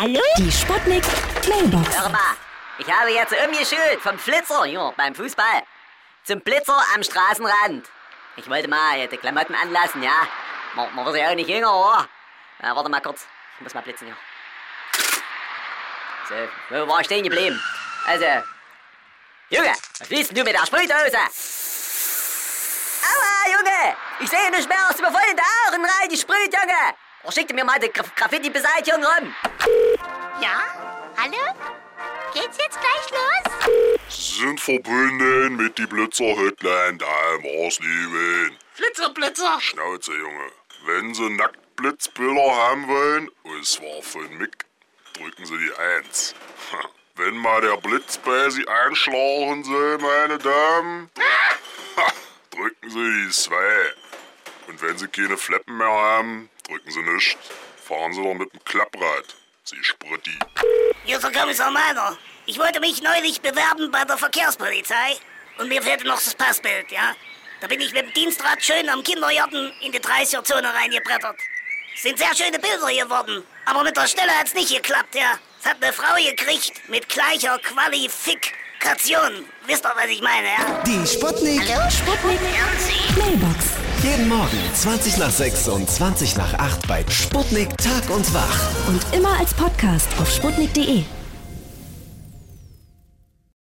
Hallo? Die Sputnik Mailbox. Hör mal, ich habe jetzt umgeschult vom Flitzer hier beim Fußball zum Blitzer am Straßenrand. Ich wollte mal die Klamotten anlassen, ja. Man, man wird ja auch nicht jünger, oder? Na, warte mal kurz. Ich muss mal blitzen hier. So, wo war ich stehen geblieben? Also, Junge, was willst denn du mit der Sprühdose? Aua, Junge! Ich sehe nicht mehr, hast du mir voll in die Augen Junge! Oh, schick dir mir mal die Gra Graffiti-Beseitigung rum. Ja? Hallo? Geht's jetzt gleich los? Sie sind verbunden mit die Blitzer-Hotline da im Arsleben. Flitzer, Blitzer. Schnauze, Junge. Wenn Sie Nacktblitzbilder haben wollen, und zwar von Mick, drücken Sie die Eins. Wenn mal der Blitz bei Sie einschlagen soll, meine Damen, ha, drücken Sie die Zwei. Wenn Sie keine Fleppen mehr haben, drücken Sie nicht. Fahren Sie doch mit dem Klapprad. Sie ist der Kommissar Meiner. Ich wollte mich neulich bewerben bei der Verkehrspolizei. Und mir fehlte noch das Passbild, ja? Da bin ich mit dem Dienstrad schön am Kindergarten in die 30er-Zone reingebrettert. Sind sehr schöne Bilder geworden. Aber mit der Stelle hat's nicht geklappt, ja? Es hat eine Frau gekriegt mit gleicher Qualifikation. Wisst ihr, was ich meine, ja? Die Sputnik. Sputnik Mailbox. Jeden Morgen 20 nach 6 und 20 nach 8 bei Sputnik Tag und Wach. Und immer als Podcast auf sputnik.de.